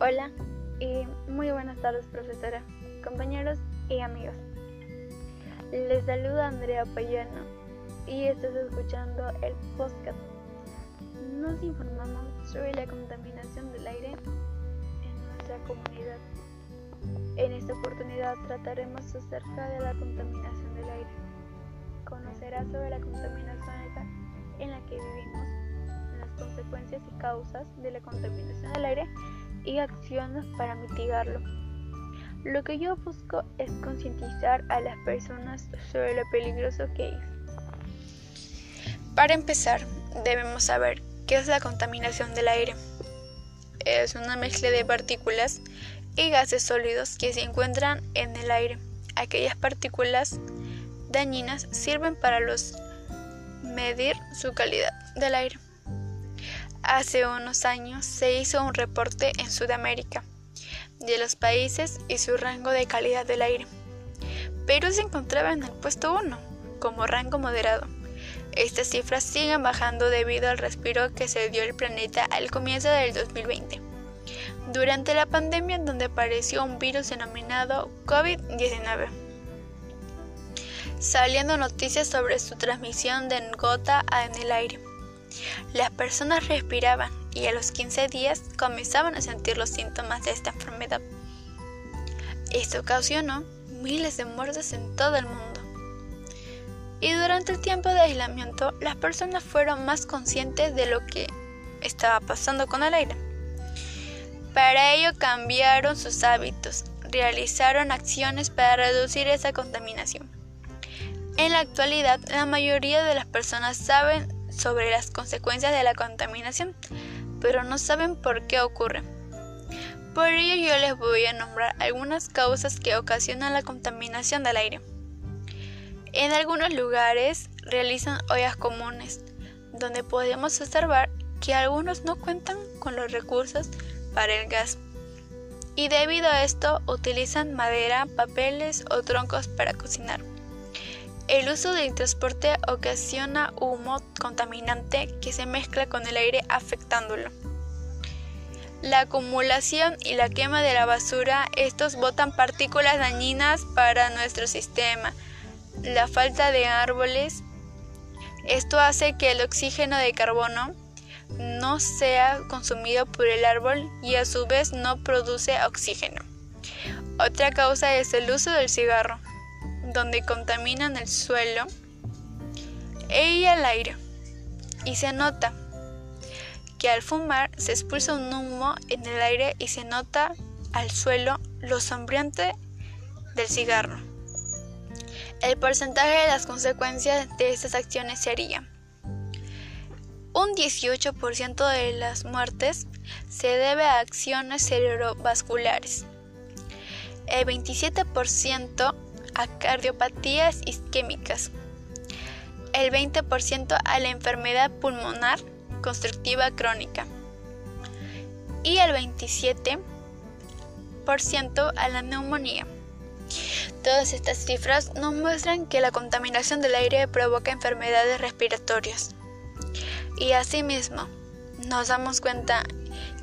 Hola y muy buenas tardes profesora, compañeros y amigos. Les saluda Andrea Payano y estás escuchando el podcast. Nos informamos sobre la contaminación del aire en nuestra comunidad. En esta oportunidad trataremos acerca de la contaminación del aire. Conocerás sobre la contaminación en la que vivimos, las consecuencias y causas de la contaminación del aire y acciones para mitigarlo. Lo que yo busco es concientizar a las personas sobre lo peligroso que es. Para empezar, debemos saber qué es la contaminación del aire. Es una mezcla de partículas y gases sólidos que se encuentran en el aire. Aquellas partículas dañinas sirven para los medir su calidad del aire. Hace unos años se hizo un reporte en Sudamérica de los países y su rango de calidad del aire. Perú se encontraba en el puesto 1 como rango moderado. Estas cifras siguen bajando debido al respiro que se dio el planeta al comienzo del 2020, durante la pandemia en donde apareció un virus denominado COVID-19, saliendo noticias sobre su transmisión de gota en el aire. Las personas respiraban y a los 15 días comenzaban a sentir los síntomas de esta enfermedad. Esto ocasionó miles de muertes en todo el mundo. Y durante el tiempo de aislamiento, las personas fueron más conscientes de lo que estaba pasando con el aire. Para ello cambiaron sus hábitos, realizaron acciones para reducir esa contaminación. En la actualidad, la mayoría de las personas saben sobre las consecuencias de la contaminación, pero no saben por qué ocurre. Por ello yo les voy a nombrar algunas causas que ocasionan la contaminación del aire. En algunos lugares realizan ollas comunes, donde podemos observar que algunos no cuentan con los recursos para el gas. Y debido a esto utilizan madera, papeles o troncos para cocinar. El uso del transporte ocasiona humo contaminante que se mezcla con el aire afectándolo. La acumulación y la quema de la basura, estos botan partículas dañinas para nuestro sistema. La falta de árboles, esto hace que el oxígeno de carbono no sea consumido por el árbol y a su vez no produce oxígeno. Otra causa es el uso del cigarro donde contaminan el suelo y el aire. Y se nota que al fumar se expulsa un humo en el aire y se nota al suelo lo sombriante del cigarro. El porcentaje de las consecuencias de estas acciones sería un 18% de las muertes se debe a acciones cerebrovasculares, el 27% a cardiopatías isquémicas, el 20% a la enfermedad pulmonar constructiva crónica y el 27% a la neumonía. Todas estas cifras nos muestran que la contaminación del aire provoca enfermedades respiratorias. Y asimismo, nos damos cuenta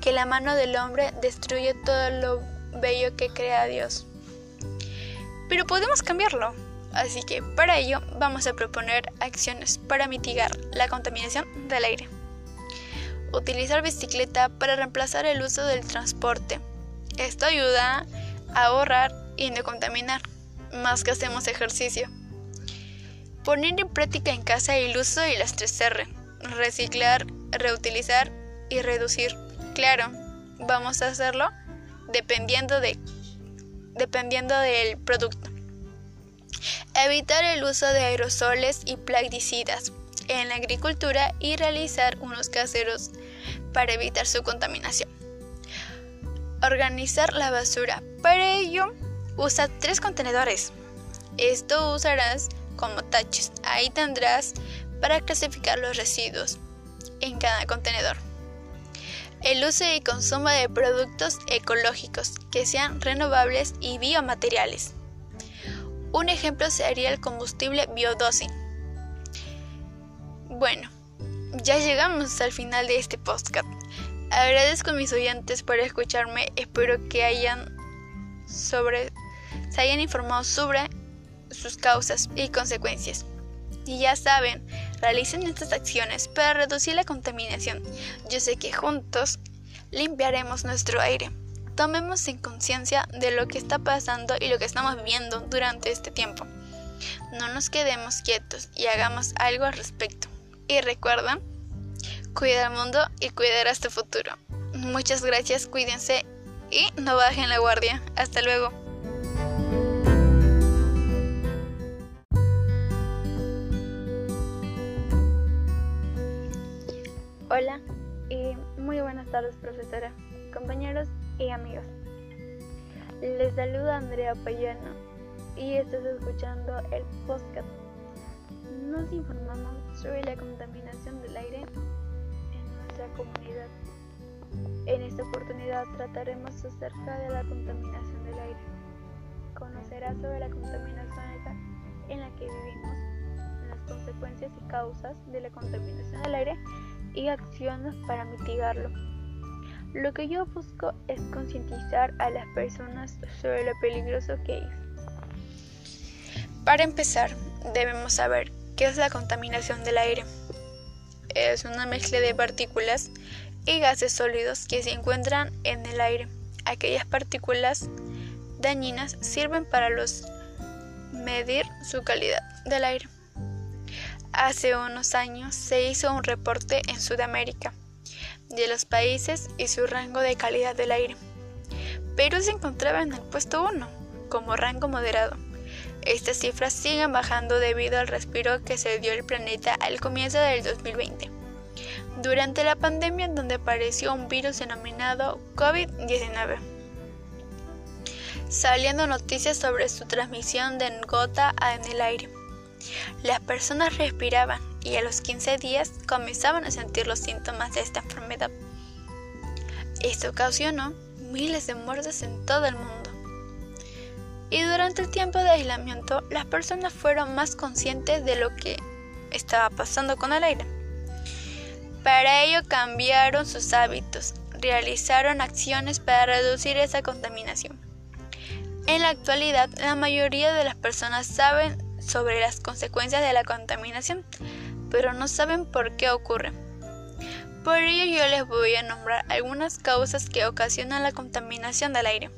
que la mano del hombre destruye todo lo bello que crea Dios pero podemos cambiarlo. Así que para ello vamos a proponer acciones para mitigar la contaminación del aire. Utilizar bicicleta para reemplazar el uso del transporte. Esto ayuda a ahorrar y no contaminar, más que hacemos ejercicio. Poner en práctica en casa el uso de las 3R. Reciclar, reutilizar y reducir. Claro, vamos a hacerlo dependiendo de dependiendo del producto. Evitar el uso de aerosoles y plaguicidas en la agricultura y realizar unos caseros para evitar su contaminación. Organizar la basura. Para ello, usa tres contenedores. Esto usarás como taches. Ahí tendrás para clasificar los residuos en cada contenedor el uso y consumo de productos ecológicos que sean renovables y biomateriales. Un ejemplo sería el combustible biodosing. Bueno, ya llegamos al final de este podcast. Agradezco a mis oyentes por escucharme. Espero que hayan sobre, se hayan informado sobre sus causas y consecuencias. Y ya saben, realicen estas acciones para reducir la contaminación. Yo sé que juntos limpiaremos nuestro aire. Tomemos en conciencia de lo que está pasando y lo que estamos viviendo durante este tiempo. No nos quedemos quietos y hagamos algo al respecto. Y recuerda, cuida el mundo y cuidarás tu futuro. Muchas gracias, cuídense y no bajen la guardia. Hasta luego. Hola y muy buenas tardes profesora, compañeros y amigos. Les saluda Andrea Payano y estás escuchando el podcast. Nos informamos sobre la contaminación del aire en nuestra comunidad. En esta oportunidad trataremos acerca de la contaminación del aire. Conocerás sobre la contaminación en la que vivimos, las consecuencias y causas de la contaminación del aire y acciones para mitigarlo. Lo que yo busco es concientizar a las personas sobre lo peligroso que es. Para empezar, debemos saber qué es la contaminación del aire. Es una mezcla de partículas y gases sólidos que se encuentran en el aire. Aquellas partículas dañinas sirven para los medir su calidad del aire. Hace unos años se hizo un reporte en Sudamérica de los países y su rango de calidad del aire. Perú se encontraba en el puesto 1 como rango moderado. Estas cifras siguen bajando debido al respiro que se dio el planeta al comienzo del 2020, durante la pandemia donde apareció un virus denominado COVID-19, saliendo noticias sobre su transmisión de gota en el aire. Las personas respiraban y a los 15 días comenzaban a sentir los síntomas de esta enfermedad. Esto ocasionó miles de muertes en todo el mundo. Y durante el tiempo de aislamiento, las personas fueron más conscientes de lo que estaba pasando con el aire. Para ello cambiaron sus hábitos, realizaron acciones para reducir esa contaminación. En la actualidad, la mayoría de las personas saben sobre las consecuencias de la contaminación, pero no saben por qué ocurre. Por ello yo les voy a nombrar algunas causas que ocasionan la contaminación del aire.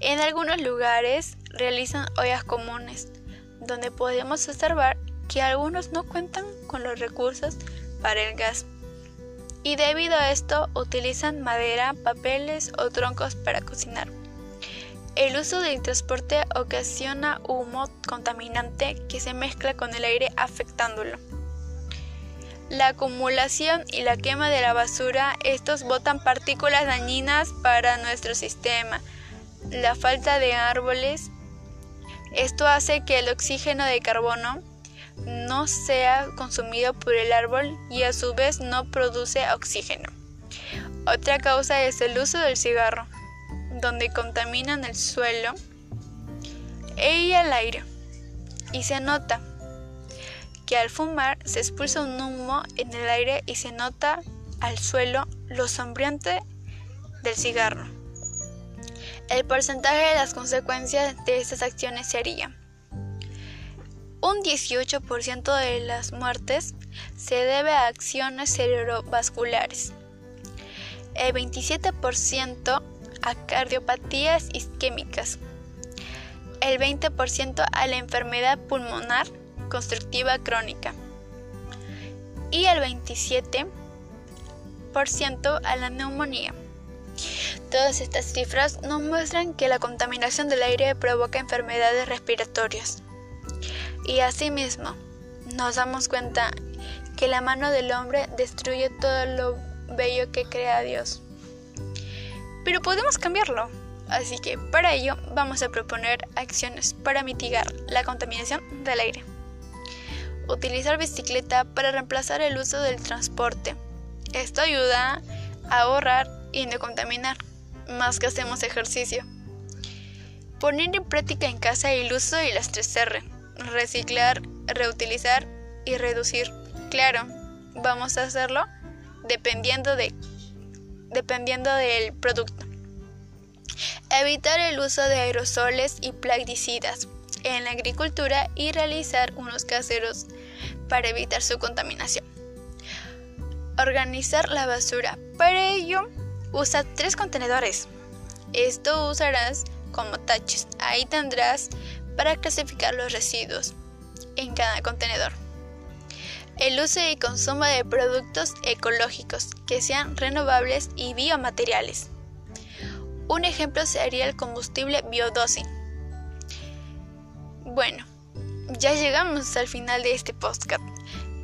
En algunos lugares realizan ollas comunes, donde podemos observar que algunos no cuentan con los recursos para el gas. Y debido a esto utilizan madera, papeles o troncos para cocinar. El uso del transporte ocasiona humo contaminante que se mezcla con el aire afectándolo. La acumulación y la quema de la basura, estos botan partículas dañinas para nuestro sistema. La falta de árboles, esto hace que el oxígeno de carbono no sea consumido por el árbol y a su vez no produce oxígeno. Otra causa es el uso del cigarro donde contaminan el suelo y el aire. Y se nota que al fumar se expulsa un humo en el aire y se nota al suelo lo sombriante del cigarro. El porcentaje de las consecuencias de estas acciones sería un 18% de las muertes se debe a acciones cerebrovasculares, el 27% a cardiopatías isquémicas, el 20% a la enfermedad pulmonar constructiva crónica y el 27% a la neumonía. Todas estas cifras nos muestran que la contaminación del aire provoca enfermedades respiratorias. Y asimismo, nos damos cuenta que la mano del hombre destruye todo lo bello que crea Dios pero podemos cambiarlo. Así que para ello vamos a proponer acciones para mitigar la contaminación del aire. Utilizar bicicleta para reemplazar el uso del transporte. Esto ayuda a ahorrar y no contaminar, más que hacemos ejercicio. Poner en práctica en casa el uso de las 3R. Reciclar, reutilizar y reducir. Claro, vamos a hacerlo dependiendo de dependiendo del producto. Evitar el uso de aerosoles y plaguicidas en la agricultura y realizar unos caseros para evitar su contaminación. Organizar la basura. Para ello, usa tres contenedores. Esto usarás como taches. Ahí tendrás para clasificar los residuos en cada contenedor. El uso y consumo de productos ecológicos que sean renovables y biomateriales. Un ejemplo sería el combustible biodosing. Bueno, ya llegamos al final de este podcast.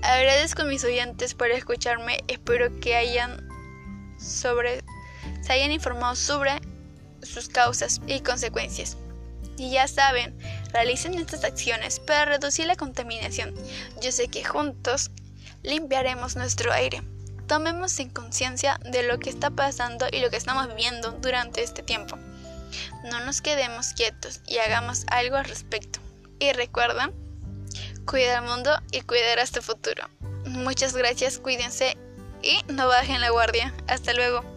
Agradezco a mis oyentes por escucharme. Espero que hayan sobre, se hayan informado sobre sus causas y consecuencias. Y ya saben, realicen estas acciones para reducir la contaminación. Yo sé que juntos limpiaremos nuestro aire. Tomemos en conciencia de lo que está pasando y lo que estamos viendo durante este tiempo. No nos quedemos quietos y hagamos algo al respecto. Y recuerda, cuida el mundo y cuidar este futuro. Muchas gracias, cuídense y no bajen la guardia. Hasta luego.